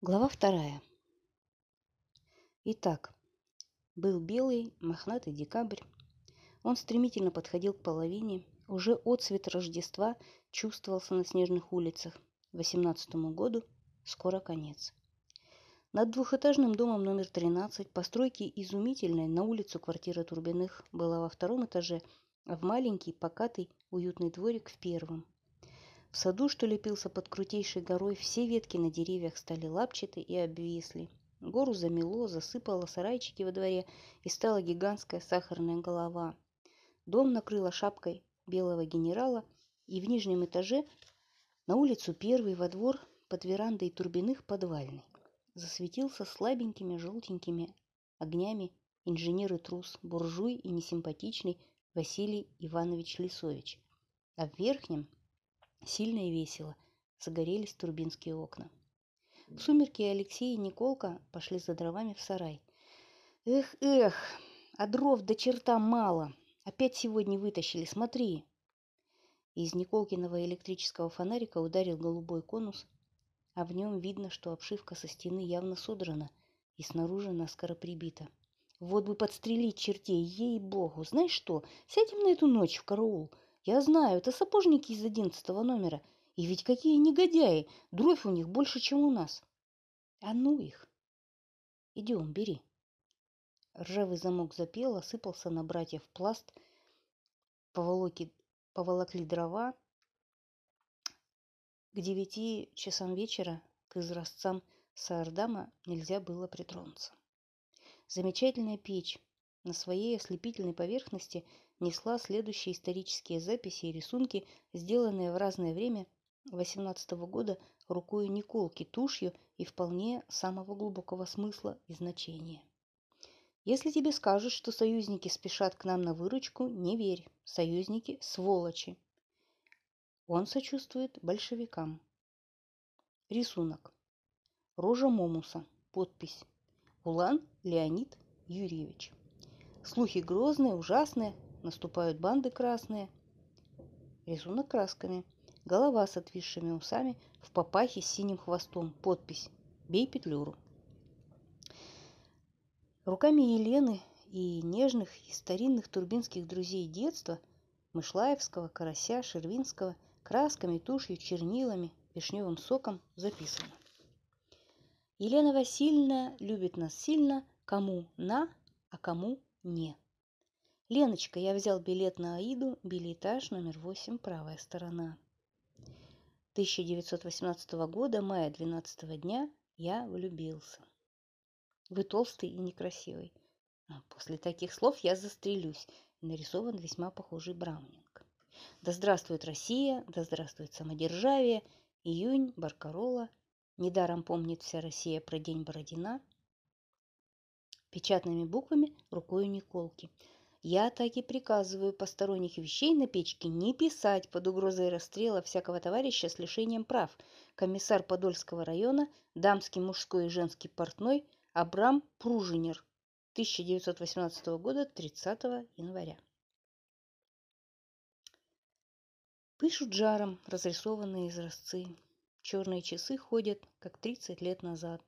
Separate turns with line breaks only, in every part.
Глава вторая. Итак, был белый, мохнатый декабрь. Он стремительно подходил к половине. Уже отцвет Рождества чувствовался на снежных улицах. Восемнадцатому году скоро конец. Над двухэтажным домом номер 13, постройки изумительной, на улицу квартира Турбиных была во втором этаже, а в маленький, покатый, уютный дворик в первом – в саду, что лепился под крутейшей горой, все ветки на деревьях стали лапчаты и обвисли. Гору замело, засыпало сарайчики во дворе, и стала гигантская сахарная голова. Дом накрыла шапкой белого генерала, и в нижнем этаже на улицу первый во двор под верандой турбиных подвальный. Засветился слабенькими желтенькими огнями инженер и трус, буржуй и несимпатичный Василий Иванович Лисович. А в верхнем Сильно и весело загорелись турбинские окна. В сумерки Алексей и Николка пошли за дровами в сарай. «Эх, эх, а дров до черта мало. Опять сегодня вытащили, смотри!» Из Николкиного электрического фонарика ударил голубой конус, а в нем видно, что обшивка со стены явно содрана и снаружи наскоро прибита. Вот бы подстрелить чертей, ей-богу! Знаешь что, сядем на эту ночь в караул – я знаю, это сапожники из одиннадцатого номера. И ведь какие негодяи! Дровь у них больше, чем у нас. А ну их! Идем, бери. Ржавый замок запел, осыпался на братьев пласт, поволоки, поволокли дрова. К девяти часам вечера к изразцам Саардама нельзя было притронуться. Замечательная печь на своей ослепительной поверхности – несла следующие исторические записи и рисунки, сделанные в разное время 18 года рукой Николки тушью и вполне самого глубокого смысла и значения. Если тебе скажут, что союзники спешат к нам на выручку, не верь. Союзники – сволочи. Он сочувствует большевикам. Рисунок. Рожа Момуса. Подпись. Улан Леонид Юрьевич. Слухи грозные, ужасные, Наступают банды красные. Рисунок красками. Голова с отвисшими усами в папахе с синим хвостом. Подпись «Бей петлюру». Руками Елены и нежных и старинных турбинских друзей детства Мышлаевского, Карася, Шервинского красками, тушью, чернилами, вишневым соком записано. Елена Васильевна любит нас сильно, кому на, а кому не. «Леночка, я взял билет на Аиду, билетаж номер 8, правая сторона». 1918 года, мая 12 дня, я влюбился. Вы толстый и некрасивый. А после таких слов я застрелюсь. Нарисован весьма похожий Браунинг. Да здравствует Россия, да здравствует самодержавие. Июнь, Баркарола. Недаром помнит вся Россия про день Бородина. Печатными буквами рукой Николки – я так и приказываю посторонних вещей на печке не писать под угрозой расстрела всякого товарища с лишением прав. Комиссар Подольского района, дамский, мужской и женский портной Абрам Пружинер. 1918 года, 30 января. Пышут жаром разрисованные изразцы. Черные часы ходят, как 30 лет назад.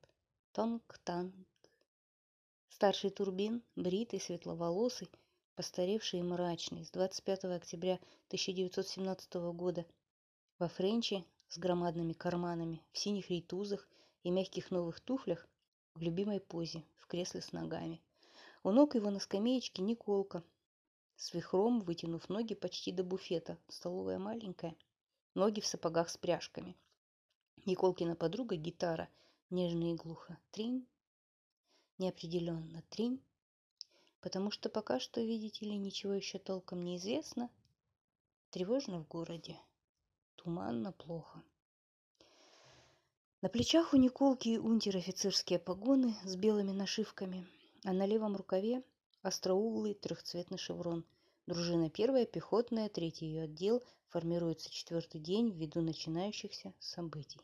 Тонг-танг. Старший турбин, бритый, светловолосый, постаревший и мрачный, с 25 октября 1917 года, во френче с громадными карманами, в синих рейтузах и мягких новых туфлях, в любимой позе, в кресле с ногами. У ног его на скамеечке Николка, с вихром, вытянув ноги почти до буфета, столовая маленькая, ноги в сапогах с пряжками. Николкина подруга гитара, нежно и глухо. Тринь, неопределенно, тринь, потому что пока что, видите ли, ничего еще толком не известно. Тревожно в городе, туманно плохо. На плечах у Николки унтер-офицерские погоны с белыми нашивками, а на левом рукаве остроуглый трехцветный шеврон. Дружина первая, пехотная, третий ее отдел, формируется четвертый день ввиду начинающихся событий.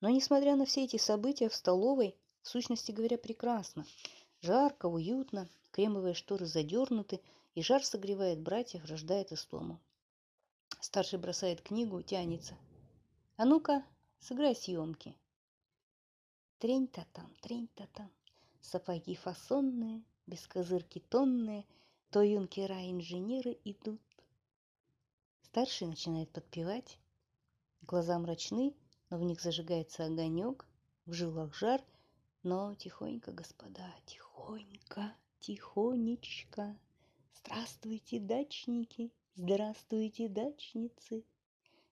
Но несмотря на все эти события в столовой, в сущности говоря, прекрасно. Жарко, уютно, кремовые шторы задернуты, и жар согревает братьев, рождает истому. Старший бросает книгу, тянется. «А ну-ка, сыграй съемки». Трень-то там, трень-то там. Сапоги фасонные, без козырки тонные, То юнкера-инженеры идут. Старший начинает подпевать. Глаза мрачны, но в них зажигается огонек, в жилах жар, но тихонько, господа, тихонько, тихонечко. Здравствуйте, дачники, здравствуйте, дачницы.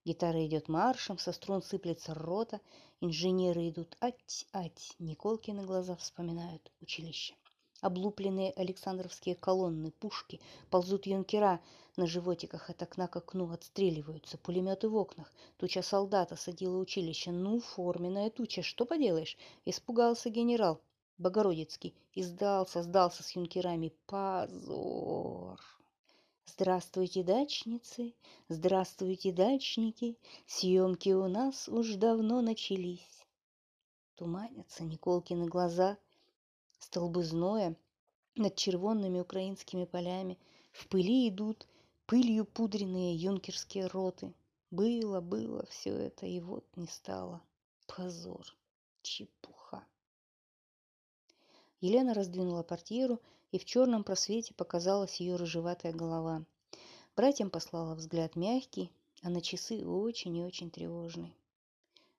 Гитара идет маршем, со струн сыплется рота, инженеры идут ать-ать, Николкины глаза вспоминают училище. Облупленные Александровские колонны, пушки, ползут юнкера на животиках от окна к окну, отстреливаются, пулеметы в окнах. Туча солдат осадила училище. Ну, форменная туча, что поделаешь? Испугался генерал Богородицкий и сдался, сдался с юнкерами. Позор! Здравствуйте, дачницы, здравствуйте, дачники, Съемки у нас уж давно начались. Туманятся Николкины глаза, Столбы зноя над червонными украинскими полями В пыли идут пылью пудренные юнкерские роты. Было, было все это, и вот не стало. Позор, чепуха. Елена раздвинула портьеру и в черном просвете показалась ее рыжеватая голова. Братьям послала взгляд мягкий, а на часы очень и очень тревожный.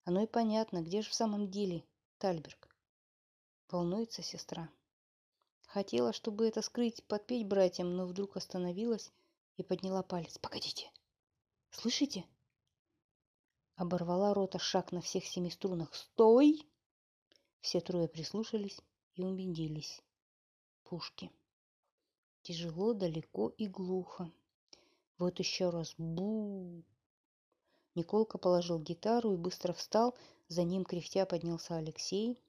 Оно и понятно, где же в самом деле Тальберг? Волнуется сестра. Хотела, чтобы это скрыть, подпеть братьям, но вдруг остановилась и подняла палец. «Погодите! Слышите?» Оборвала рота шаг на всех семи струнах. «Стой!» Все трое прислушались и убедились пушки. Тяжело, далеко и глухо. Вот еще раз бу. Николка положил гитару и быстро встал. За ним кряхтя поднялся Алексей.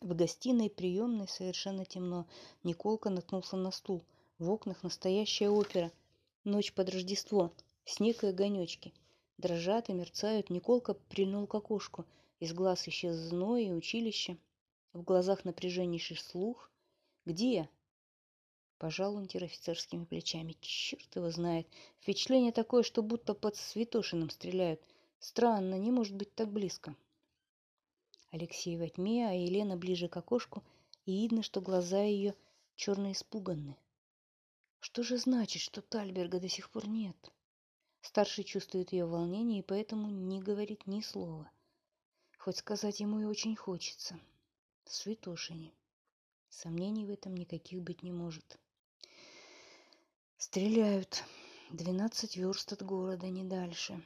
В гостиной приемной совершенно темно. Николка наткнулся на стул. В окнах настоящая опера. Ночь под Рождество. Снег и огонечки. Дрожат и мерцают. Николка прильнул к окошку. Из глаз исчез зной и училище. В глазах напряженнейший слух. Где? Пожал унтер-офицерскими плечами. Черт его знает. Впечатление такое, что будто под Святошиным стреляют. Странно, не может быть так близко. Алексей во тьме, а Елена ближе к окошку, и видно, что глаза ее черно испуганны. Что же значит, что Тальберга до сих пор нет? Старший чувствует ее волнение и поэтому не говорит ни слова. Хоть сказать ему и очень хочется. Святошине. Сомнений в этом никаких быть не может. Стреляют. Двенадцать верст от города, не дальше.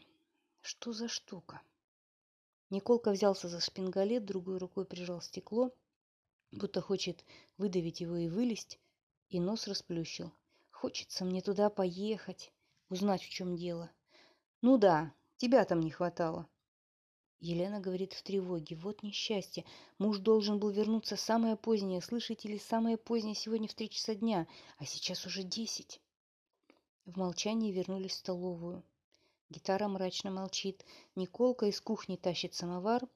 Что за штука? Николка взялся за шпингалет, другой рукой прижал стекло, будто хочет выдавить его и вылезть, и нос расплющил. Хочется мне туда поехать, узнать, в чем дело. Ну да, тебя там не хватало. Елена говорит в тревоге. Вот несчастье. Муж должен был вернуться самое позднее. Слышите ли, самое позднее сегодня в три часа дня. А сейчас уже десять. В молчании вернулись в столовую. Гитара мрачно молчит. Николка из кухни тащит самовар,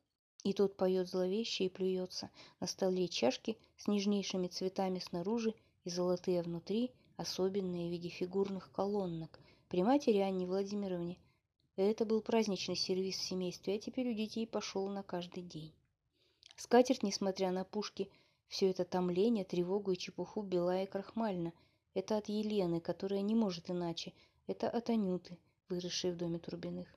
и тот поет зловеще и плюется. На столе чашки с нежнейшими цветами снаружи и золотые внутри, особенные в виде фигурных колоннок. При матери Анне Владимировне это был праздничный сервис в семействе, а теперь у детей пошел на каждый день. Скатерть, несмотря на пушки, все это томление, тревогу и чепуху бела и крахмально. Это от Елены, которая не может иначе. Это от Анюты, выросшей в доме Турбиных.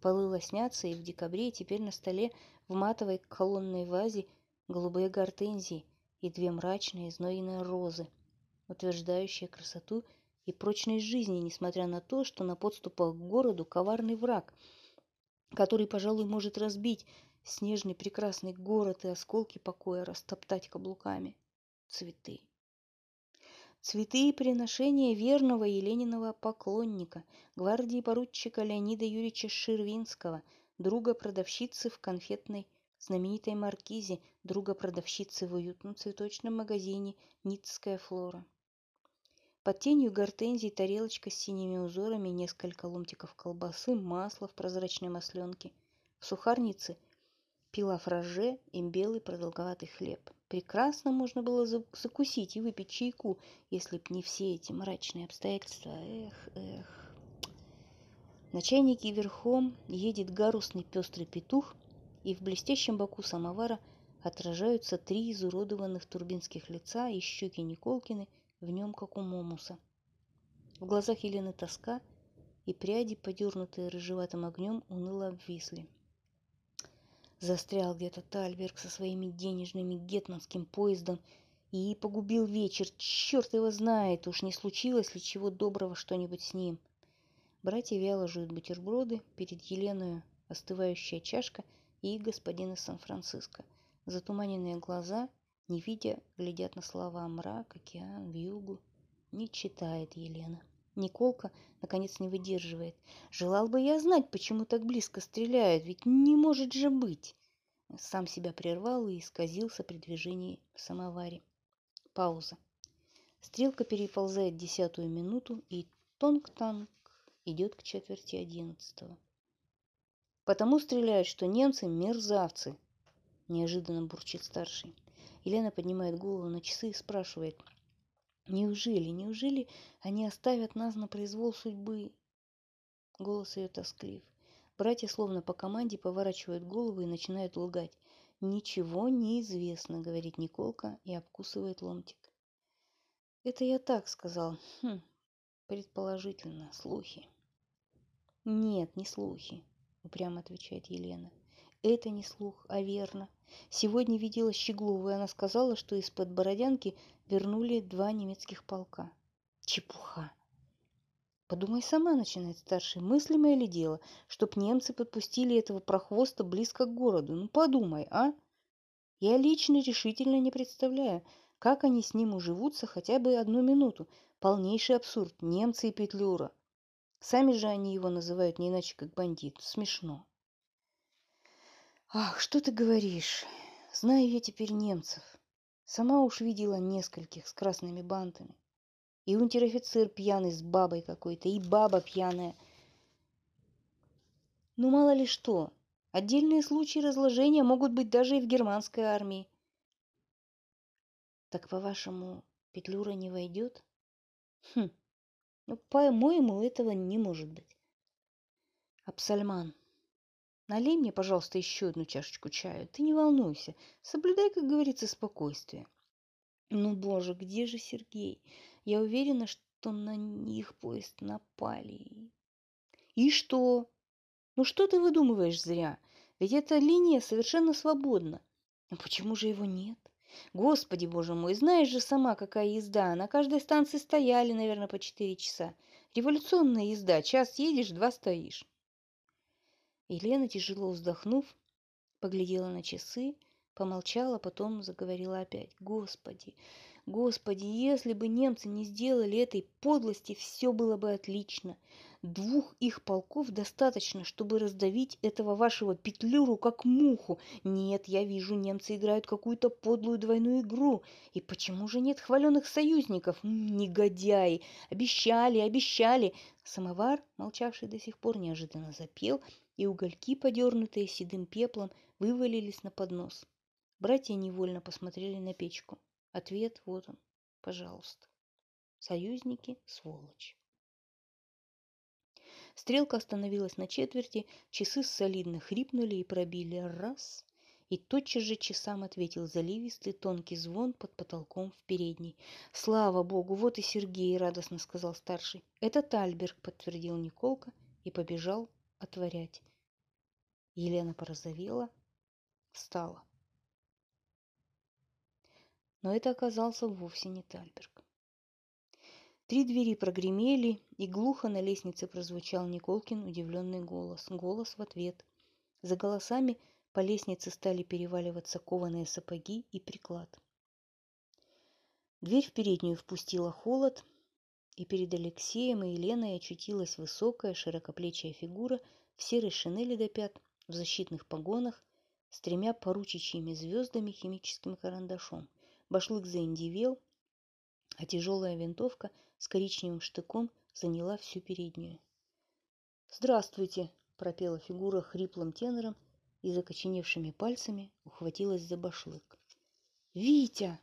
Полы лоснятся, и в декабре теперь на столе в матовой колонной вазе голубые гортензии и две мрачные знойные розы, утверждающие красоту и прочность жизни, несмотря на то, что на подступах к городу коварный враг, который, пожалуй, может разбить снежный прекрасный город и осколки покоя растоптать каблуками. Цветы. Цветы и приношения верного Елениного поклонника, гвардии поручика Леонида Юрьевича Ширвинского, друга продавщицы в конфетной знаменитой маркизе, друга продавщицы в уютном цветочном магазине «Ницкая флора». Под тенью гортензий тарелочка с синими узорами, несколько ломтиков колбасы, масла в прозрачной масленке. В сухарнице пила фраже и белый продолговатый хлеб. Прекрасно можно было закусить и выпить чайку, если б не все эти мрачные обстоятельства. Эх, эх. На чайнике верхом едет гарусный пестрый петух, и в блестящем боку самовара отражаются три изуродованных турбинских лица и щеки Николкины в нем, как у Момуса. В глазах Елены тоска и пряди, подернутые рыжеватым огнем, уныло обвисли. Застрял где-то Тальберг со своими денежными гетманским поездом и погубил вечер. Черт его знает, уж не случилось ли чего доброго что-нибудь с ним. Братья вяло жуют бутерброды, перед Еленой остывающая чашка и господин из Сан-Франциско. Затуманенные глаза, не видя, глядят на слова мрак, океан, вьюгу. Не читает Елена. Николка, наконец, не выдерживает. Желал бы я знать, почему так близко стреляют, ведь не может же быть. Сам себя прервал и исказился при движении в самоваре. Пауза. Стрелка переползает десятую минуту, и тонк-танк идет к четверти одиннадцатого. Потому стреляют, что немцы мерзавцы, неожиданно бурчит старший. Елена поднимает голову на часы и спрашивает – Неужели, неужели они оставят нас на произвол судьбы? Голос ее тосклив. Братья словно по команде поворачивают головы и начинают лгать. «Ничего не известно», — говорит Николка и обкусывает ломтик. «Это я так сказал. Хм, предположительно, слухи». «Нет, не слухи», — упрямо отвечает Елена. «Это не слух, а верно. Сегодня видела Щеглову, и она сказала, что из-под Бородянки вернули два немецких полка. Чепуха. Подумай сама, начинает старший. Мыслимое ли дело, чтоб немцы подпустили этого прохвоста близко к городу? Ну подумай, а? Я лично решительно не представляю, как они с ним уживутся хотя бы одну минуту. Полнейший абсурд. Немцы и Петлюра. Сами же они его называют не иначе, как бандит. Смешно. Ах, что ты говоришь? Знаю я теперь немцев. Сама уж видела нескольких с красными бантами. И унтер-офицер пьяный с бабой какой-то, и баба пьяная. Ну, мало ли что. Отдельные случаи разложения могут быть даже и в германской армии. Так, по-вашему, Петлюра не войдет? Хм, ну, по-моему, этого не может быть. Абсальман, Налей мне, пожалуйста, еще одну чашечку чая. Ты не волнуйся. Соблюдай, как говорится, спокойствие. Ну, боже, где же Сергей? Я уверена, что на них поезд напали. И что? Ну, что ты выдумываешь зря? Ведь эта линия совершенно свободна. Но почему же его нет? Господи, боже мой, знаешь же сама, какая езда. На каждой станции стояли, наверное, по четыре часа. Революционная езда. Час едешь, два стоишь. Елена, тяжело вздохнув, поглядела на часы, помолчала, потом заговорила опять. «Господи, Господи, если бы немцы не сделали этой подлости, все было бы отлично. Двух их полков достаточно, чтобы раздавить этого вашего петлюру как муху. Нет, я вижу, немцы играют какую-то подлую двойную игру. И почему же нет хваленых союзников? Негодяи! Обещали, обещали!» Самовар, молчавший до сих пор, неожиданно запел – и угольки, подернутые седым пеплом, вывалились на поднос. Братья невольно посмотрели на печку. Ответ вот он, пожалуйста. Союзники – сволочь. Стрелка остановилась на четверти, часы солидно хрипнули и пробили раз. И тотчас же часам ответил заливистый тонкий звон под потолком в передней. «Слава богу, вот и Сергей!» – радостно сказал старший. «Это Тальберг», – подтвердил Николка и побежал отворять. Елена порозовела, встала. Но это оказался вовсе не Тальберг. Три двери прогремели, и глухо на лестнице прозвучал Николкин удивленный голос. Голос в ответ. За голосами по лестнице стали переваливаться кованые сапоги и приклад. Дверь в переднюю впустила холод, и перед Алексеем и Еленой очутилась высокая широкоплечья фигура в серой шинели до пят, в защитных погонах, с тремя поручичьими звездами химическим карандашом. Башлык заиндивел, а тяжелая винтовка с коричневым штыком заняла всю переднюю. «Здравствуйте!» – пропела фигура хриплым тенором и закоченевшими пальцами ухватилась за башлык. «Витя!»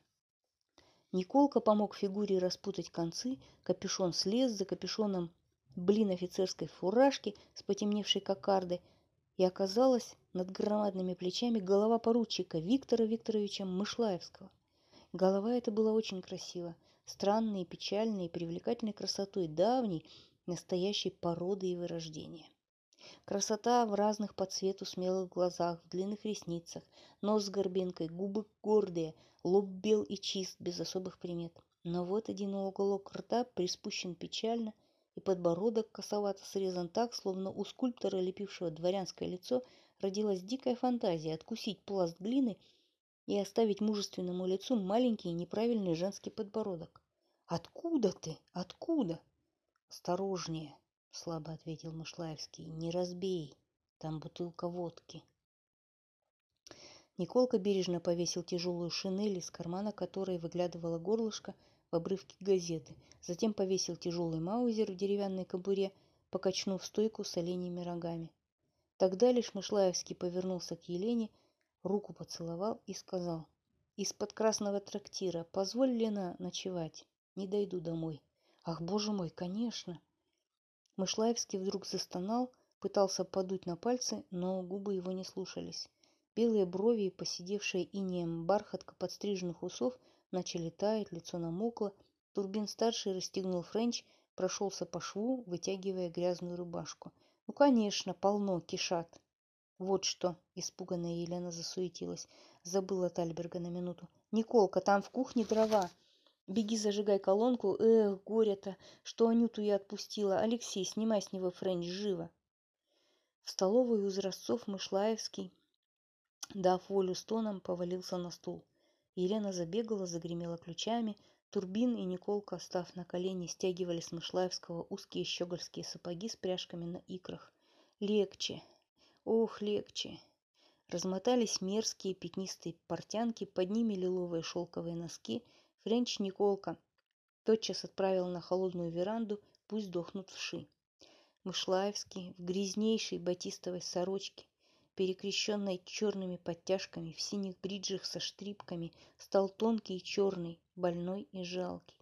Николка помог фигуре распутать концы, капюшон слез, за капюшоном блин офицерской фуражки с потемневшей кокардой. и оказалась над громадными плечами голова поручика Виктора Викторовича Мышлаевского. Голова эта была очень красива, странной, печальной и привлекательной красотой давней, настоящей породы и вырождения. Красота в разных по цвету смелых глазах, в длинных ресницах, нос с горбинкой, губы гордые, лоб бел и чист, без особых примет. Но вот один уголок рта приспущен печально, и подбородок косовато срезан так, словно у скульптора, лепившего дворянское лицо, родилась дикая фантазия откусить пласт глины и оставить мужественному лицу маленький неправильный женский подбородок. «Откуда ты? Откуда?» «Осторожнее!» — слабо ответил Мышлаевский. «Не разбей, там бутылка водки». Николка бережно повесил тяжелую шинель, из кармана которой выглядывало горлышко в обрывке газеты. Затем повесил тяжелый маузер в деревянной кобуре, покачнув стойку с оленями рогами. Тогда лишь Мышлаевский повернулся к Елене, руку поцеловал и сказал. «Из-под красного трактира позволь, Лена, ночевать. Не дойду домой». «Ах, боже мой, конечно!» Мышлаевский вдруг застонал, пытался подуть на пальцы, но губы его не слушались. Белые брови и поседевшая инеем бархатка подстриженных усов начали таять, лицо намокло. Турбин-старший расстегнул френч, прошелся по шву, вытягивая грязную рубашку. «Ну, конечно, полно, кишат!» «Вот что!» – испуганная Елена засуетилась. Забыла Тальберга на минуту. «Николка, там в кухне дрова!» Беги, зажигай колонку. Эх, горе-то, что Анюту я отпустила. Алексей, снимай с него френч, живо. В столовой у изразцов Мышлаевский дав волю стонам, повалился на стул. Елена забегала, загремела ключами. Турбин и Николка, став на колени, стягивали с Мышлаевского узкие щегольские сапоги с пряжками на икрах. Легче. Ох, легче. Размотались мерзкие пятнистые портянки, под ними лиловые шелковые носки. Френч Николка тотчас отправил на холодную веранду, пусть дохнут вши. Мышлаевский в грязнейшей батистовой сорочке, перекрещенной черными подтяжками в синих бриджах со штрипками, стал тонкий и черный, больной и жалкий.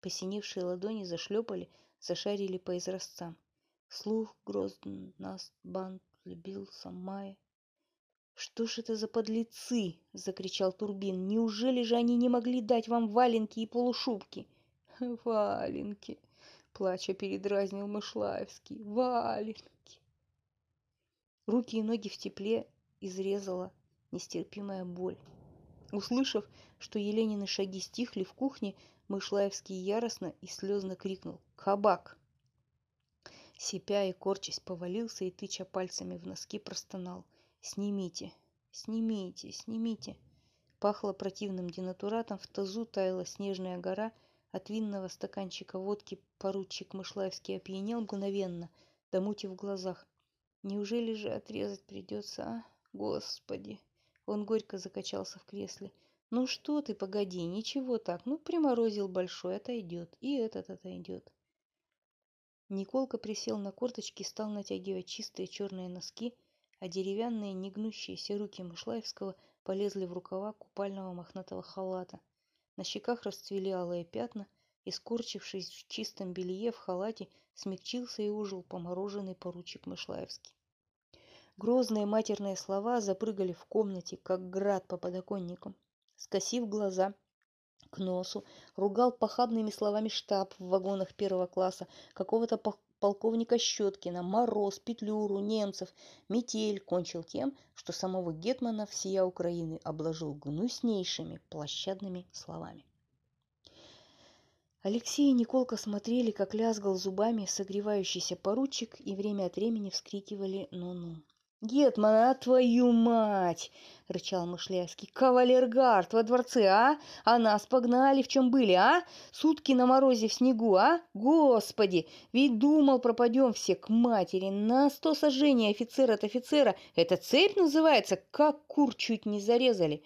Посиневшие ладони зашлепали, зашарили по изразцам. Слух грозн нас банд любил Самая. «Что ж это за подлецы?» — закричал Турбин. «Неужели же они не могли дать вам валенки и полушубки?» «Валенки!» — плача передразнил Мышлаевский. «Валенки!» Руки и ноги в тепле изрезала нестерпимая боль. Услышав, что Еленины шаги стихли в кухне, Мышлаевский яростно и слезно крикнул «Кабак!». Сипя и корчась повалился и, тыча пальцами в носки, простонал «Снимите! Снимите! Снимите!». Пахло противным денатуратом, в тазу таяла снежная гора, от винного стаканчика водки поручик Мышлаевский опьянел мгновенно, до мути в глазах. Неужели же отрезать придется, а? Господи! Он горько закачался в кресле. Ну что ты, погоди, ничего так. Ну, приморозил большой, отойдет. И этот отойдет. Николка присел на корточки и стал натягивать чистые черные носки, а деревянные негнущиеся руки Мышлаевского полезли в рукава купального мохнатого халата. На щеках расцвели алые пятна, и, скорчившись в чистом белье в халате, смягчился и ужил помороженный поручик Мышлаевский. Грозные матерные слова запрыгали в комнате, как град по подоконникам. Скосив глаза к носу, ругал похабными словами штаб в вагонах первого класса, какого-то полковника Щеткина, Мороз, Петлюру, немцев. Метель кончил тем, что самого Гетмана всея Украины обложил гнуснейшими площадными словами. Алексей и Николка смотрели, как лязгал зубами согревающийся поручик, и время от времени вскрикивали «ну-ну». «Гетман, а твою мать!» — рычал Мышлявский. «Кавалергард во дворце, а? А нас погнали, в чем были, а? Сутки на морозе в снегу, а? Господи! Ведь думал, пропадем все к матери. На сто сожжений офицер от офицера. Это цепь называется? Как кур чуть не зарезали!»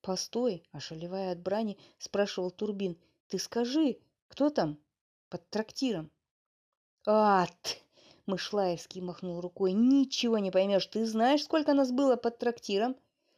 «Постой!» — ошалевая от брани, спрашивал Турбин. «Ты скажи, кто там под трактиром?» «Ат!» Мышлаевский махнул рукой. «Ничего не поймешь. Ты знаешь, сколько нас было под трактиром?»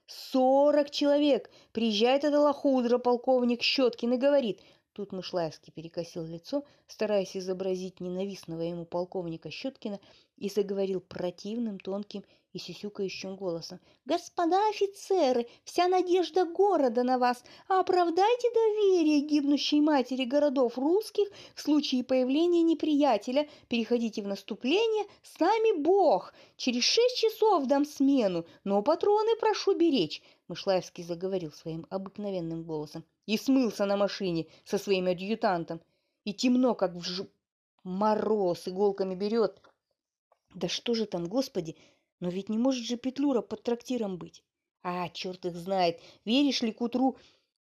«Сорок человек! Приезжает эта лохудра, полковник Щеткин, и говорит...» Тут Мышлаевский перекосил лицо, стараясь изобразить ненавистного ему полковника Щеткина, и заговорил противным, тонким и сюсюкающим голосом. «Господа офицеры, вся надежда города на вас! Оправдайте доверие гибнущей матери городов русских в случае появления неприятеля. Переходите в наступление, с нами Бог! Через шесть часов дам смену, но патроны прошу беречь!» Мышлаевский заговорил своим обыкновенным голосом и смылся на машине со своим адъютантом. И темно, как в ж... мороз, иголками берет. Да что же там, господи, но ведь не может же Петлюра под трактиром быть. А, черт их знает, веришь ли к утру,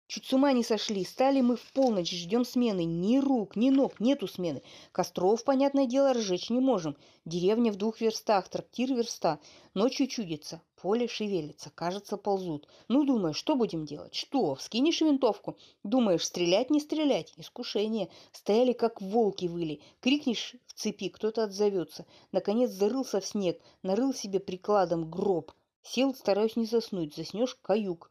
чуть с ума не сошли. Стали мы в полночь, ждем смены. Ни рук, ни ног, нету смены. Костров, понятное дело, разжечь не можем. Деревня в двух верстах, трактир верста. Ночью чудится, поле шевелится, кажется, ползут. Ну, думаешь, что будем делать? Что, вскинешь винтовку? Думаешь, стрелять, не стрелять? Искушение. Стояли, как волки выли. Крикнешь в цепи, кто-то отзовется. Наконец зарылся в снег, нарыл себе прикладом гроб. Сел, стараюсь не заснуть, заснешь каюк.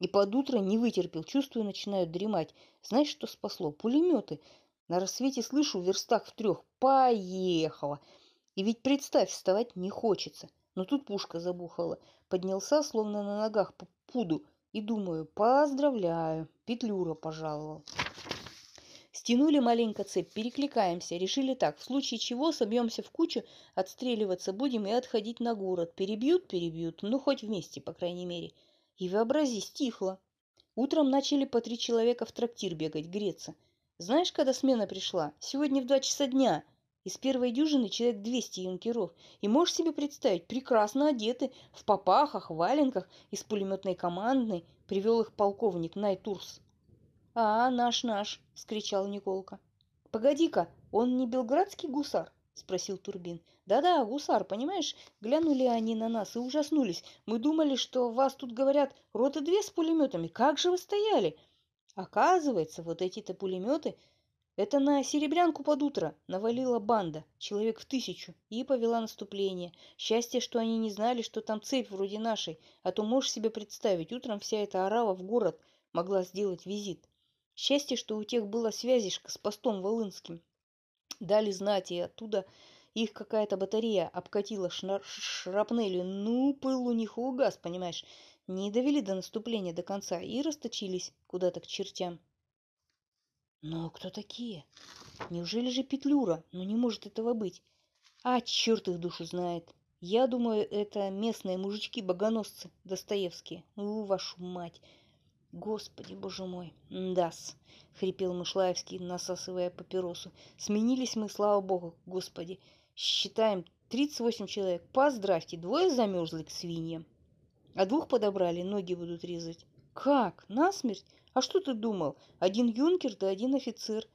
И под утро не вытерпел, чувствую, начинают дремать. Знаешь, что спасло? Пулеметы. На рассвете слышу в верстах в трех. Поехала. И ведь представь, вставать не хочется. Но тут пушка забухала. Поднялся, словно на ногах по пуду. И думаю, поздравляю, Петлюра пожаловал. Стянули маленько цепь, перекликаемся. Решили так, в случае чего собьемся в кучу, отстреливаться будем и отходить на город. Перебьют, перебьют, ну хоть вместе, по крайней мере. И вообрази, стихло. Утром начали по три человека в трактир бегать, греться. Знаешь, когда смена пришла? Сегодня в два часа дня. Из первой дюжины человек 200 юнкеров. И можешь себе представить, прекрасно одеты, в попахах, валенках, из пулеметной командной, привел их полковник Найтурс. «А, наш-наш!» — скричал Николка. «Погоди-ка, он не белградский гусар?» — спросил Турбин. «Да-да, гусар, понимаешь? Глянули они на нас и ужаснулись. Мы думали, что вас тут, говорят, роты две с пулеметами. Как же вы стояли?» Оказывается, вот эти-то пулеметы это на серебрянку под утро навалила банда, человек в тысячу, и повела наступление. Счастье, что они не знали, что там цепь вроде нашей, а то можешь себе представить, утром вся эта орава в город могла сделать визит. Счастье, что у тех была связишка с постом Волынским. Дали знать, и оттуда их какая-то батарея обкатила шнар- шрапнелью. Ну, пыл у них угас, понимаешь. Не довели до наступления до конца и расточились куда-то к чертям. Но кто такие? Неужели же Петлюра? Ну не может этого быть. А, черт их душу знает. Я думаю, это местные мужички-богоносцы Достоевские. У, вашу мать. Господи, боже мой. Дас, хрипел Мышлаевский, насасывая папиросу. Сменились мы, слава богу, господи. Считаем 38 человек. Поздравьте, двое замерзли к свиньям. А двух подобрали, ноги будут резать. Как? Насмерть? А что ты думал? Один юнкер да один офицер.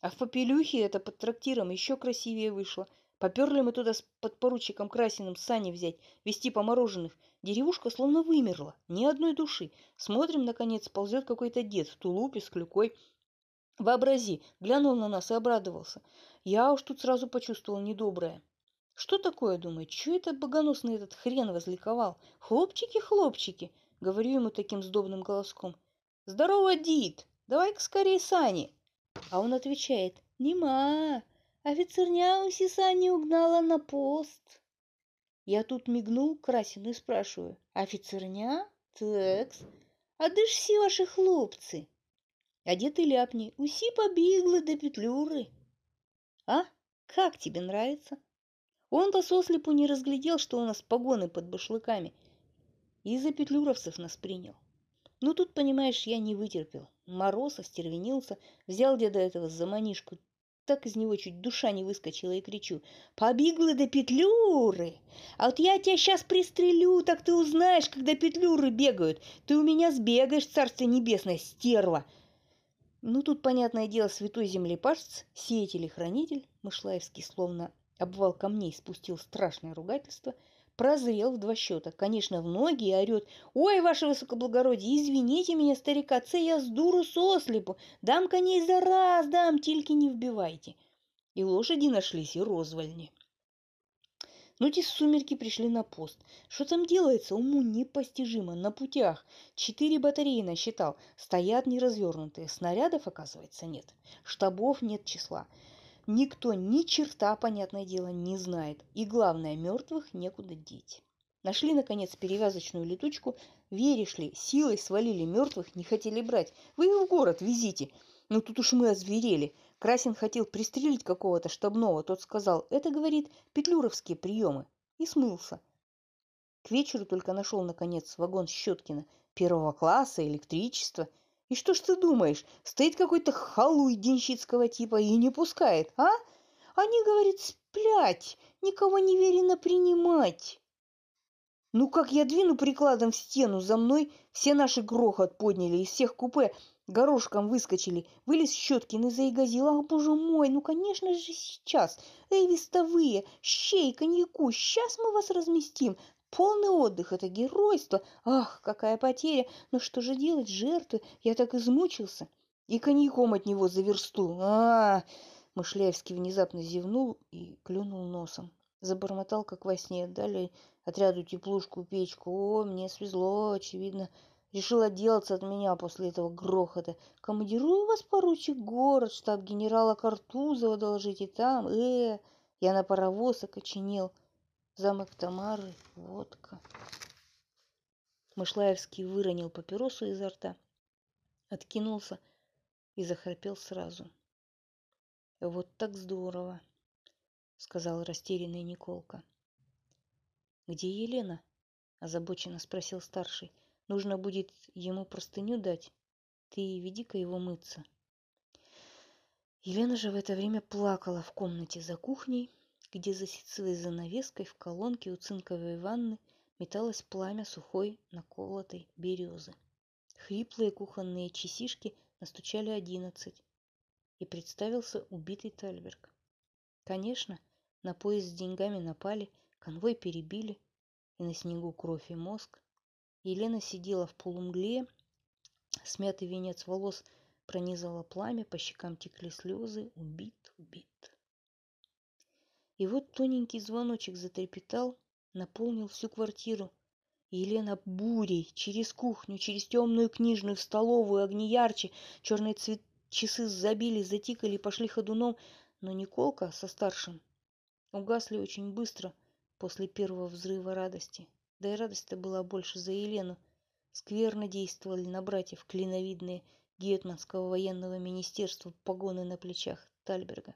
А в Попелюхе это под трактиром еще красивее вышло. Поперли мы туда с подпоручиком Красиным сани взять, вести помороженных. Деревушка словно вымерла, ни одной души. Смотрим, наконец, ползет какой-то дед в тулупе с клюкой. Вообрази, глянул на нас и обрадовался. Я уж тут сразу почувствовал недоброе. Что такое, думаю, чё это богоносный этот хрен возликовал? Хлопчики, хлопчики, говорю ему таким сдобным голоском. «Здорово, Дид! Давай-ка скорее сани!» А он отвечает, «Нема, офицерня уси сани угнала на пост». Я тут мигнул Красину и спрашиваю, «Офицерня? Текс, а де ж всі ваши хлопцы?» А дед ляпни, «Уси побегли до петлюры». А? Как тебе нравится? Он-то сослепу не разглядел, что у нас погоны под башлыками. И за петлюровцев нас принял. Ну тут, понимаешь, я не вытерпел. Мороз остервенился, взял деда этого за манишку, так из него чуть душа не выскочила и кричу. «Побеглы до петлюры! А вот я тебя сейчас пристрелю, так ты узнаешь, когда петлюры бегают. Ты у меня сбегаешь, царство небесное, стерва!» Ну, тут, понятное дело, святой землепашец, сеятель и хранитель, Мышлаевский словно обвал камней спустил страшное ругательство – прозрел в два счета. Конечно, в ноги и орет. «Ой, ваше высокоблагородие, извините меня, старика, це я с дуру сослепу. Дам коней за раз, дам, тільки не вбивайте». И лошади нашлись, и розвальни. Но те сумерки пришли на пост. Что там делается, уму непостижимо. На путях четыре батареи насчитал. Стоят неразвернутые. Снарядов, оказывается, нет. Штабов нет числа. Никто ни черта, понятное дело, не знает. И главное, мертвых некуда деть. Нашли, наконец, перевязочную летучку. Веришь ли, силой свалили мертвых, не хотели брать. Вы их в город везите. Ну тут уж мы озверели. Красин хотел пристрелить какого-то штабного. Тот сказал, это, говорит, петлюровские приемы. И смылся. К вечеру только нашел, наконец, вагон Щеткина. Первого класса, электричество. И что ж ты думаешь, стоит какой-то халуй денщицкого типа и не пускает, а? Они, говорит, сплять, никого не верено принимать. Ну, как я двину прикладом в стену, за мной все наши грохот подняли, из всех купе горошком выскочили. Вылез Щеткин и заигазил. А, боже мой, ну, конечно же, сейчас. Эй, вестовые, щей, коньяку, сейчас мы вас разместим. Полный отдых – это геройство. Ах, какая потеря. Но что же делать, жертвы? Я так измучился. И коньяком от него за версту. А, -а, -а Мышляевский внезапно зевнул и клюнул носом. Забормотал, как во сне. Далее отряду теплушку, печку. О, мне свезло, очевидно. Решил отделаться от меня после этого грохота. Командирую вас, поручик, город, штаб генерала Картузова, доложите там. Э, я на паровоз окоченел. Замок Тамары, водка. Мышлаевский выронил папиросу изо рта, откинулся и захрапел сразу. Вот так здорово, сказал растерянный Николка. Где Елена? озабоченно спросил старший. Нужно будет ему простыню дать. Ты веди-ка его мыться. Елена же в это время плакала в комнате за кухней, где за ситцевой занавеской в колонке у цинковой ванны металось пламя сухой наколотой березы. Хриплые кухонные часишки настучали одиннадцать, и представился убитый Тальберг. Конечно, на поезд с деньгами напали, конвой перебили, и на снегу кровь и мозг, Елена сидела в полумгле, смятый венец волос пронизало пламя, по щекам текли слезы. Убит, убит. И вот тоненький звоночек затрепетал, наполнил всю квартиру. Елена бурей через кухню, через темную книжную, столовую, огни ярче, черные цвет... часы забили, затикали, пошли ходуном, но Николка со старшим угасли очень быстро после первого взрыва радости. Да и радость-то была больше за Елену. Скверно действовали на братьев клиновидные Гетманского военного министерства погоны на плечах Тальберга.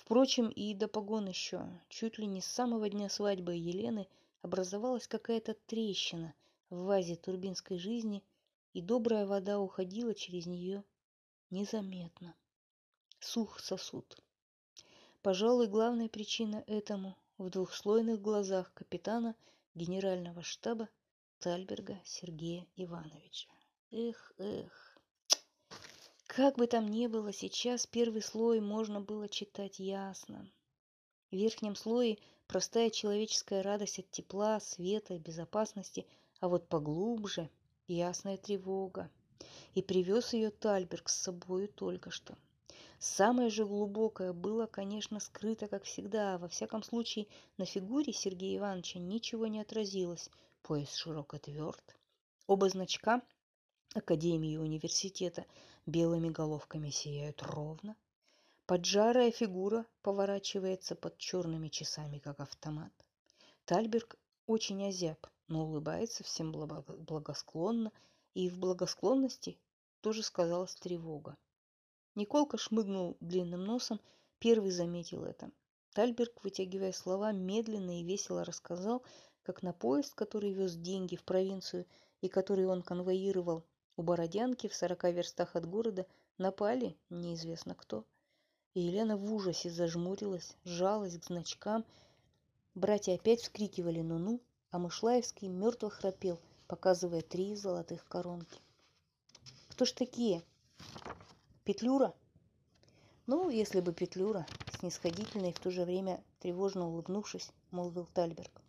Впрочем, и до погон еще, чуть ли не с самого дня свадьбы Елены, образовалась какая-то трещина в вазе турбинской жизни, и добрая вода уходила через нее незаметно. Сух сосуд. Пожалуй, главная причина этому в двухслойных глазах капитана – генерального штаба Тальберга Сергея Ивановича. Эх, эх. Как бы там ни было, сейчас первый слой можно было читать ясно. В верхнем слое простая человеческая радость от тепла, света, безопасности, а вот поглубже ясная тревога. И привез ее Тальберг с собою только что. Самое же глубокое было, конечно, скрыто, как всегда. Во всяком случае, на фигуре Сергея Ивановича ничего не отразилось. Пояс широко тверд. Оба значка Академии и университета белыми головками сияют ровно. Поджарая фигура поворачивается под черными часами, как автомат. Тальберг очень озяб, но улыбается всем благосклонно, и в благосклонности тоже сказалась тревога. Николка шмыгнул длинным носом, первый заметил это. Тальберг, вытягивая слова, медленно и весело рассказал, как на поезд, который вез деньги в провинцию и который он конвоировал у Бородянки в сорока верстах от города, напали неизвестно кто. И Елена в ужасе зажмурилась, сжалась к значкам. Братья опять вскрикивали «ну-ну», а Мышлаевский мертво храпел, показывая три золотых коронки. «Кто ж такие?» Петлюра? Ну, если бы Петлюра, снисходительно и в то же время тревожно улыбнувшись, молвил Тальберг.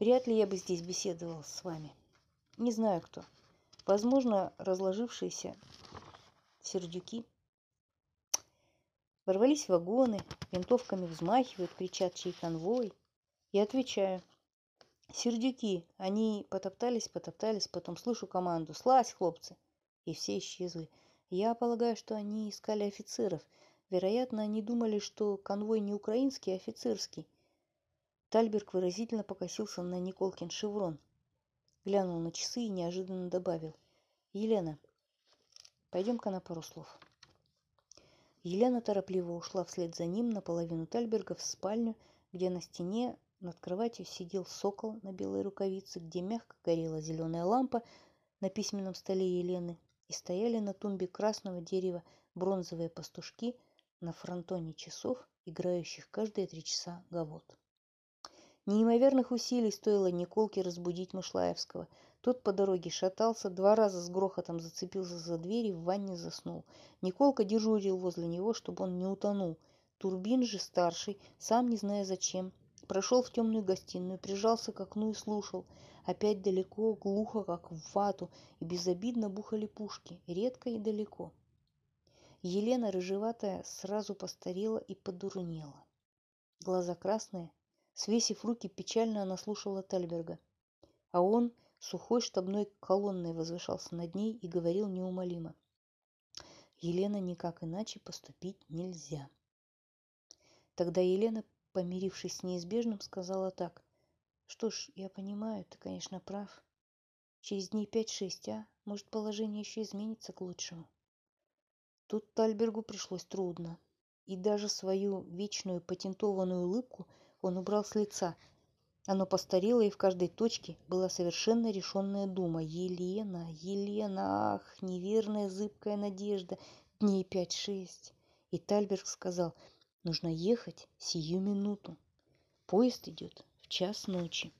Вряд ли я бы здесь беседовал с вами. Не знаю кто. Возможно, разложившиеся сердюки. Ворвались в вагоны, винтовками взмахивают, кричат чей конвой. Я отвечаю. Сердюки, они потоптались, потоптались, потом слышу команду «Слазь, хлопцы!» И все исчезли. Я полагаю, что они искали офицеров. Вероятно, они думали, что конвой не украинский, а офицерский. Тальберг выразительно покосился на Николкин шеврон. Глянул на часы и неожиданно добавил. «Елена, пойдем-ка на пару слов». Елена торопливо ушла вслед за ним наполовину Тальберга в спальню, где на стене над кроватью сидел сокол на белой рукавице, где мягко горела зеленая лампа на письменном столе Елены, и стояли на тумбе красного дерева бронзовые пастушки на фронтоне часов, играющих каждые три часа гавот. Неимоверных усилий стоило Николке разбудить Мышлаевского. Тот по дороге шатался, два раза с грохотом зацепился за дверь и в ванне заснул. Николка дежурил возле него, чтобы он не утонул. Турбин же старший, сам не зная зачем, прошел в темную гостиную, прижался к окну и слушал. Опять далеко, глухо, как в вату, и безобидно бухали пушки, редко и далеко. Елена рыжеватая сразу постарела и подурнела. Глаза красные, Свесив руки, печально она слушала Тальберга. А он сухой штабной колонной возвышался над ней и говорил неумолимо. Елена никак иначе поступить нельзя. Тогда Елена, помирившись с неизбежным, сказала так. Что ж, я понимаю, ты, конечно, прав. Через дней пять-шесть, а? Может, положение еще изменится к лучшему. Тут Тальбергу пришлось трудно. И даже свою вечную патентованную улыбку – он убрал с лица. Оно постарело, и в каждой точке была совершенно решенная дума. Елена, Елена, ах, неверная зыбкая надежда, дней пять-шесть. И Тальберг сказал, нужно ехать сию минуту. Поезд идет в час ночи.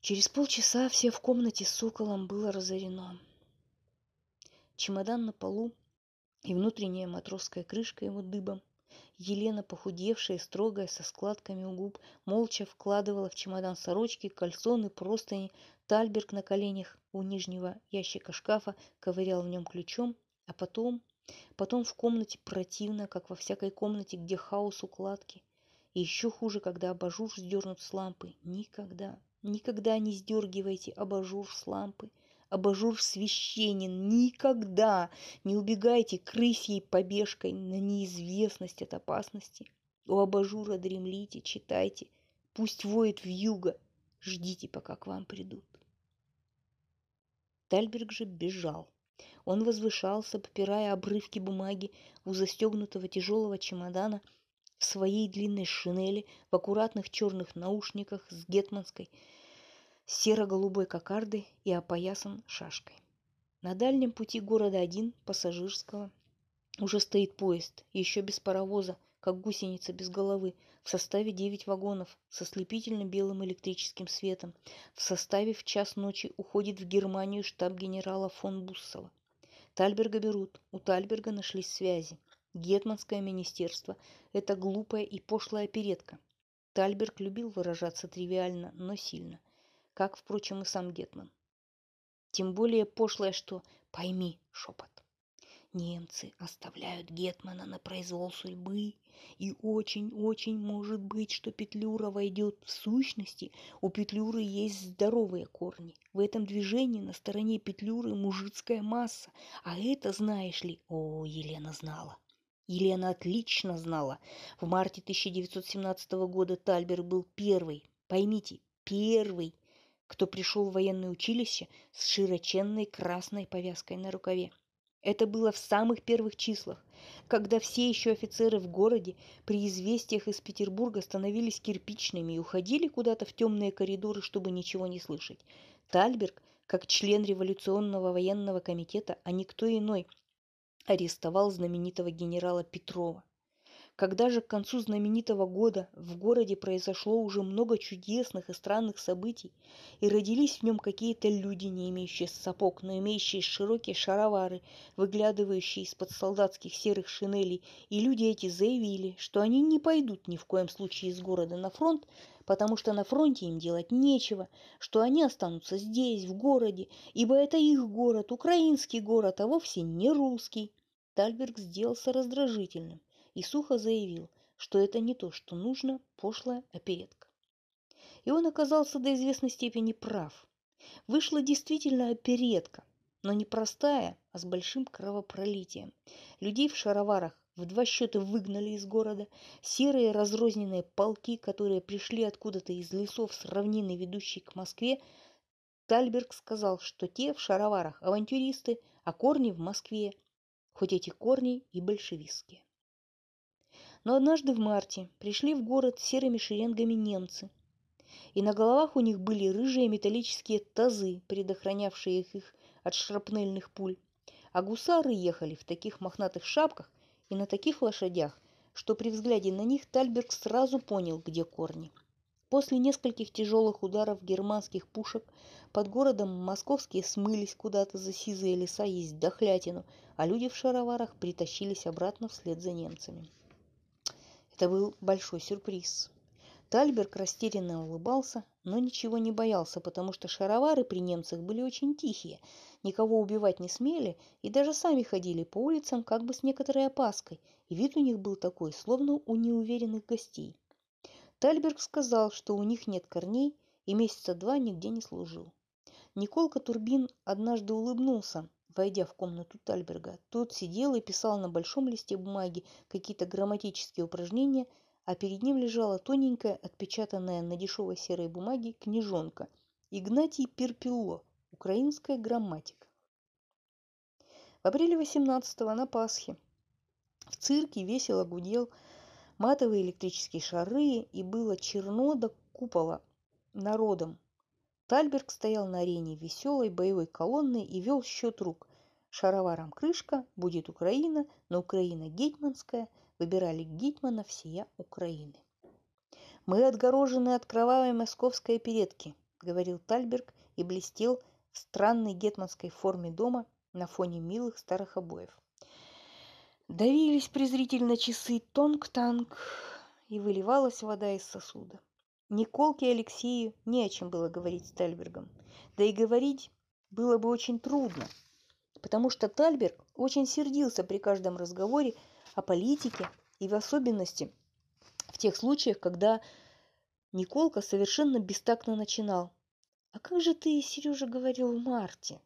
Через полчаса все в комнате с соколом было разорено. Чемодан на полу и внутренняя матросская крышка его дыбом – Елена, похудевшая, строгая, со складками у губ, молча вкладывала в чемодан сорочки, кальсоны, простыни. Тальберг на коленях у нижнего ящика шкафа ковырял в нем ключом, а потом... Потом в комнате противно, как во всякой комнате, где хаос укладки. И еще хуже, когда абажур сдернут с лампы. Никогда, никогда не сдергивайте абажур с лампы – абажур священен. Никогда не убегайте крысьей побежкой на неизвестность от опасности. У абажура дремлите, читайте. Пусть воет в юго. Ждите, пока к вам придут. Тальберг же бежал. Он возвышался, попирая обрывки бумаги у застегнутого тяжелого чемодана в своей длинной шинели, в аккуратных черных наушниках с гетманской – серо-голубой кокардой и опоясан шашкой. На дальнем пути города один, пассажирского, уже стоит поезд, еще без паровоза, как гусеница без головы, в составе 9 вагонов со слепительно белым электрическим светом. В составе в час ночи уходит в Германию штаб генерала фон Буссова. Тальберга берут, у Тальберга нашлись связи. Гетманское министерство – это глупая и пошлая оперетка. Тальберг любил выражаться тривиально, но сильно – как, впрочем, и сам Гетман. Тем более пошлое, что «пойми, шепот». Немцы оставляют Гетмана на произвол судьбы, и очень-очень может быть, что Петлюра войдет в сущности. У Петлюры есть здоровые корни. В этом движении на стороне Петлюры мужицкая масса. А это, знаешь ли, о, Елена знала. Елена отлично знала. В марте 1917 года Тальбер был первый, поймите, первый кто пришел в военное училище с широченной красной повязкой на рукаве. Это было в самых первых числах, когда все еще офицеры в городе при известиях из Петербурга становились кирпичными и уходили куда-то в темные коридоры, чтобы ничего не слышать. Тальберг, как член революционного военного комитета, а никто иной, арестовал знаменитого генерала Петрова. Когда же к концу знаменитого года в городе произошло уже много чудесных и странных событий, и родились в нем какие-то люди, не имеющие сапог, но имеющие широкие шаровары, выглядывающие из-под солдатских серых шинелей, и люди эти заявили, что они не пойдут ни в коем случае из города на фронт, потому что на фронте им делать нечего, что они останутся здесь, в городе, ибо это их город, украинский город, а вовсе не русский. Тальберг сделался раздражительным и сухо заявил, что это не то, что нужно, пошлая оперетка. И он оказался до известной степени прав. Вышла действительно оперетка, но не простая, а с большим кровопролитием. Людей в шароварах в два счета выгнали из города. Серые разрозненные полки, которые пришли откуда-то из лесов с равнины, ведущей к Москве, Тальберг сказал, что те в шароварах авантюристы, а корни в Москве, хоть эти корни и большевистские. Но однажды в марте пришли в город серыми шеренгами немцы, и на головах у них были рыжие металлические тазы, предохранявшие их от шрапнельных пуль, а гусары ехали в таких мохнатых шапках и на таких лошадях, что при взгляде на них Тальберг сразу понял, где корни. После нескольких тяжелых ударов германских пушек под городом московские смылись куда-то за сизые леса есть дохлятину, а люди в шароварах притащились обратно вслед за немцами. Это был большой сюрприз. Тальберг растерянно улыбался, но ничего не боялся, потому что шаровары при немцах были очень тихие, никого убивать не смели и даже сами ходили по улицам как бы с некоторой опаской, и вид у них был такой, словно у неуверенных гостей. Тальберг сказал, что у них нет корней и месяца два нигде не служил. Николка Турбин однажды улыбнулся, войдя в комнату Тальберга. Тот сидел и писал на большом листе бумаги какие-то грамматические упражнения, а перед ним лежала тоненькая, отпечатанная на дешевой серой бумаге книжонка «Игнатий Перпелло. Украинская грамматика». В апреле 18-го на Пасхе в цирке весело гудел матовые электрические шары, и было черно до купола народом. Тальберг стоял на арене веселой боевой колонны и вел счет рук. Шароваром крышка, будет Украина, но Украина гетьманская, выбирали гетьмана всея Украины. «Мы отгорожены от кровавой московской оперетки», — говорил Тальберг и блестел в странной гетманской форме дома на фоне милых старых обоев. Давились презрительно часы тонг-танг, и выливалась вода из сосуда. Николке Алексею не о чем было говорить с Тальбергом. Да и говорить было бы очень трудно, потому что Тальберг очень сердился при каждом разговоре о политике и в особенности в тех случаях, когда Николка совершенно бестактно начинал. «А как же ты, Сережа, говорил в марте?»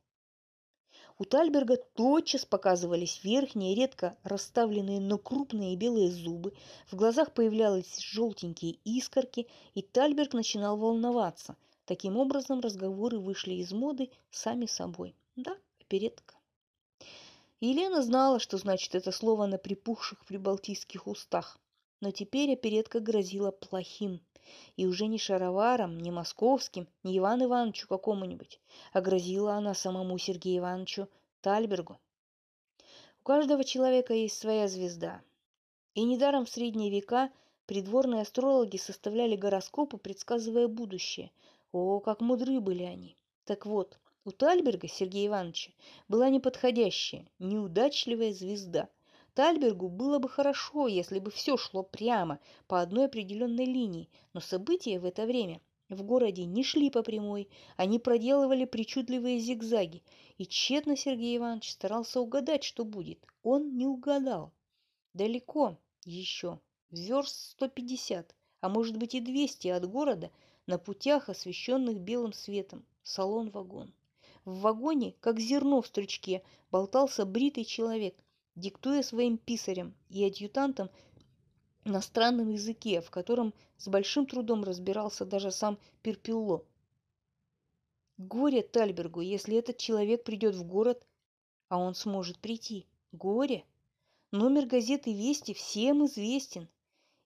У Тальберга тотчас показывались верхние, редко расставленные, но крупные белые зубы, в глазах появлялись желтенькие искорки, и Тальберг начинал волноваться. Таким образом, разговоры вышли из моды сами собой. Да, оперетка. Елена знала, что значит это слово на припухших прибалтийских устах. Но теперь оперетка грозила плохим и уже не шароваром, не московским, не Иван Ивановичу какому-нибудь, а грозила она самому Сергею Ивановичу Тальбергу. У каждого человека есть своя звезда. И недаром в средние века придворные астрологи составляли гороскопы, предсказывая будущее. О, как мудры были они! Так вот, у Тальберга Сергея Ивановича была неподходящая, неудачливая звезда – Тальбергу было бы хорошо, если бы все шло прямо по одной определенной линии, но события в это время в городе не шли по прямой, они проделывали причудливые зигзаги, и тщетно Сергей Иванович старался угадать, что будет. Он не угадал. Далеко еще, верст 150, а может быть и 200 от города, на путях, освещенных белым светом, салон-вагон. В вагоне, как зерно в стручке, болтался бритый человек – диктуя своим писарям и адъютантам на странном языке, в котором с большим трудом разбирался даже сам Перпилло. Горе Тальбергу, если этот человек придет в город, а он сможет прийти. Горе. Номер газеты «Вести» всем известен.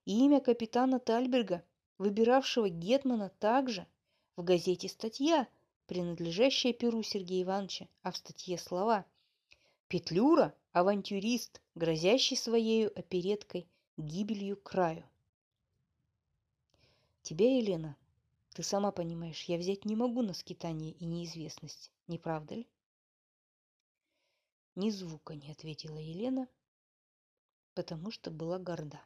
Имя капитана Тальберга, выбиравшего Гетмана, также. В газете статья, принадлежащая перу Сергея Ивановича, а в статье слова «Петлюра авантюрист, грозящий своею опереткой гибелью краю. Тебя, Елена, ты сама понимаешь, я взять не могу на скитание и неизвестность, не правда ли? Ни звука не ответила Елена, потому что была горда.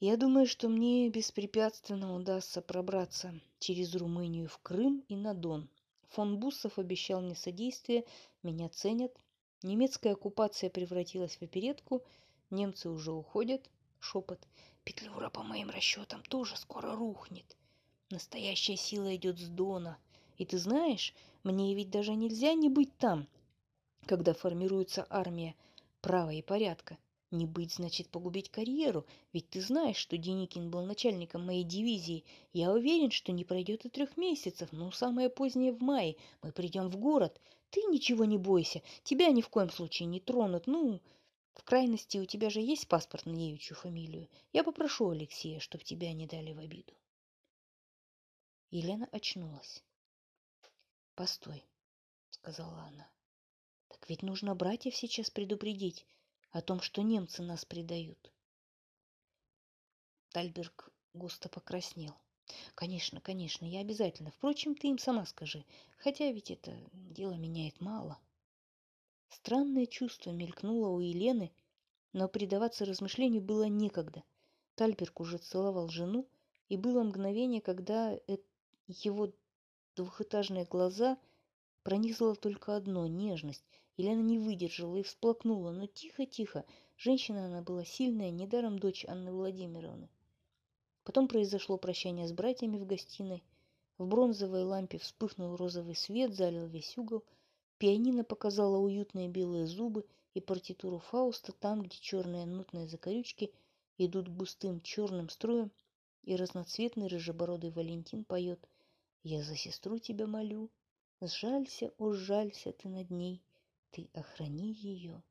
Я думаю, что мне беспрепятственно удастся пробраться через Румынию в Крым и на Дон. Фон Буссов обещал мне содействие, меня ценят, Немецкая оккупация превратилась в оперетку, немцы уже уходят. Шепот. Петлюра, по моим расчетам, тоже скоро рухнет. Настоящая сила идет с Дона. И ты знаешь, мне ведь даже нельзя не быть там, когда формируется армия права и порядка. Не быть значит погубить карьеру, ведь ты знаешь, что Деникин был начальником моей дивизии. Я уверен, что не пройдет и трех месяцев, но самое позднее в мае мы придем в город. Ты ничего не бойся, тебя ни в коем случае не тронут. Ну, в крайности, у тебя же есть паспорт на девичью фамилию. Я попрошу Алексея, чтобы тебя не дали в обиду. Елена очнулась. «Постой», — сказала она. «Так ведь нужно братьев сейчас предупредить о том, что немцы нас предают. Тальберг густо покраснел. Конечно, конечно, я обязательно. Впрочем, ты им сама скажи. Хотя ведь это дело меняет мало. Странное чувство мелькнуло у Елены, но предаваться размышлению было некогда. Тальберг уже целовал жену, и было мгновение, когда его двухэтажные глаза пронизало только одно — нежность, Елена не выдержала и всплакнула, но тихо-тихо. Женщина она была сильная, недаром дочь Анны Владимировны. Потом произошло прощание с братьями в гостиной. В бронзовой лампе вспыхнул розовый свет, залил весь угол. Пианино показало уютные белые зубы и партитуру Фауста там, где черные нотные закорючки идут густым черным строем, и разноцветный рыжебородый Валентин поет «Я за сестру тебя молю, сжалься, о, жалься ты над ней, ты охрани ее.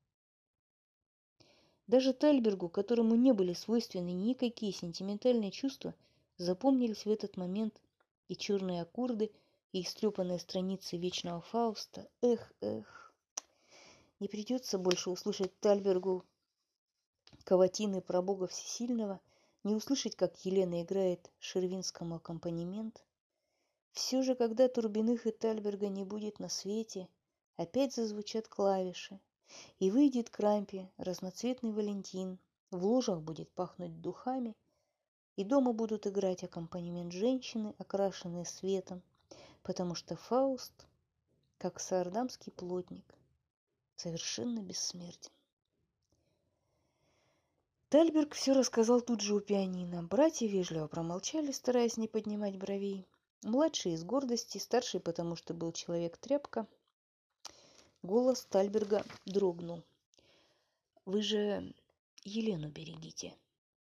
Даже Тальбергу, которому не были свойственны никакие сентиментальные чувства, запомнились в этот момент и черные аккорды, и истрепанные страницы вечного Фауста. Эх, эх, не придется больше услышать Тальбергу каватины про Бога Всесильного, не услышать, как Елена играет шервинскому аккомпанемент. Все же, когда Турбиных и Тальберга не будет на свете, Опять зазвучат клавиши, и выйдет к рампе разноцветный Валентин, в лужах будет пахнуть духами, и дома будут играть аккомпанемент женщины, окрашенные светом, потому что Фауст, как саардамский плотник, совершенно бессмертен. Тальберг все рассказал тут же у пианино. Братья вежливо промолчали, стараясь не поднимать бровей. Младший из гордости, старший, потому что был человек-тряпка, Голос Тальберга дрогнул. «Вы же Елену берегите».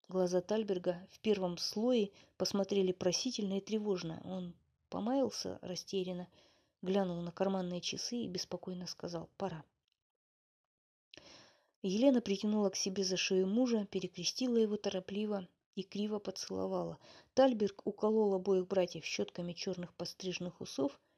Глаза Тальберга в первом слое посмотрели просительно и тревожно. Он помаялся растерянно, глянул на карманные часы и беспокойно сказал «Пора». Елена притянула к себе за шею мужа, перекрестила его торопливо и криво поцеловала. Тальберг уколол обоих братьев щетками черных постриженных усов –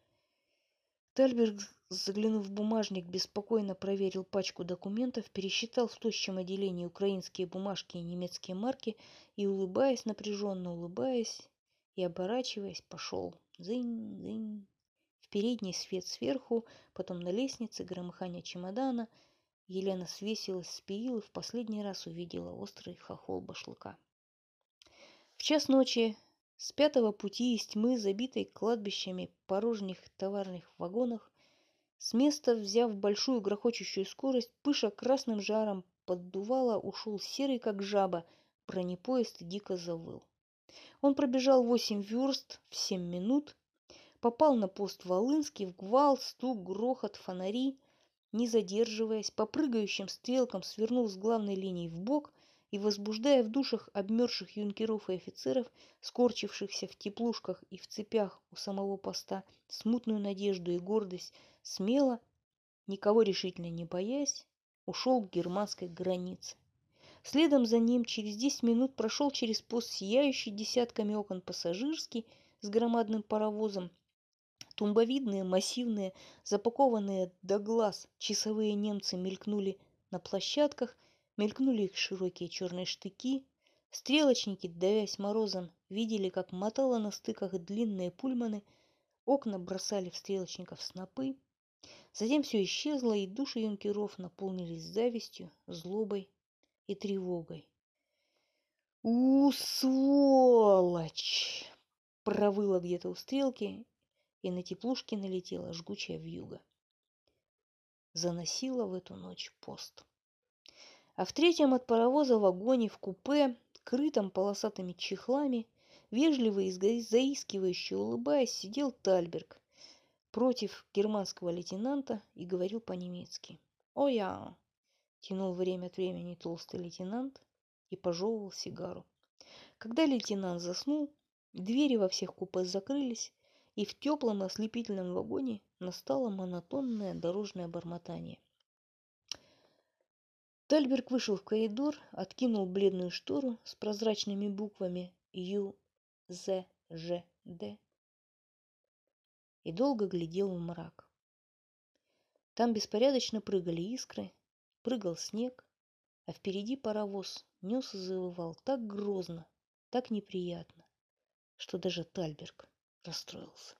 Тальберг, заглянув в бумажник, беспокойно проверил пачку документов, пересчитал в тощем отделении украинские бумажки и немецкие марки и, улыбаясь, напряженно улыбаясь и оборачиваясь, пошел. Зынь, зынь. В передний свет сверху, потом на лестнице громыхание чемодана. Елена свесилась с перил и в последний раз увидела острый хохол башлыка. В час ночи с пятого пути из тьмы, забитой кладбищами порожних товарных вагонах, с места, взяв большую грохочущую скорость, пыша красным жаром поддувала, ушел серый, как жаба, бронепоезд дико завыл. Он пробежал восемь верст в семь минут, попал на пост Волынский в гвал, стук, грохот, фонари, не задерживаясь, по прыгающим стрелкам свернул с главной линии в бок и, возбуждая в душах обмерзших юнкеров и офицеров, скорчившихся в теплушках и в цепях у самого поста, смутную надежду и гордость, смело, никого решительно не боясь, ушел к германской границе. Следом за ним через десять минут прошел через пост сияющий десятками окон пассажирский с громадным паровозом. Тумбовидные, массивные, запакованные до глаз часовые немцы мелькнули на площадках – Мелькнули их широкие черные штыки. Стрелочники, давясь морозом, видели, как мотало на стыках длинные пульманы. Окна бросали в стрелочников снопы. Затем все исчезло, и души юнкеров наполнились завистью, злобой и тревогой. «У, сволочь!» провыла где-то у стрелки, и на теплушке налетела жгучая вьюга. Заносила в эту ночь пост а в третьем от паровоза вагоне в купе, крытом полосатыми чехлами, вежливо и заискивающе улыбаясь, сидел Тальберг. против германского лейтенанта и говорил по-немецки. «О я!» – тянул время от времени толстый лейтенант и пожевывал сигару. Когда лейтенант заснул, двери во всех купе закрылись, и в теплом ослепительном вагоне настало монотонное дорожное бормотание. Тальберг вышел в коридор, откинул бледную штору с прозрачными буквами Ю, З, Ж, Д и долго глядел в мрак. Там беспорядочно прыгали искры, прыгал снег, а впереди паровоз нес и завывал так грозно, так неприятно, что даже Тальберг расстроился.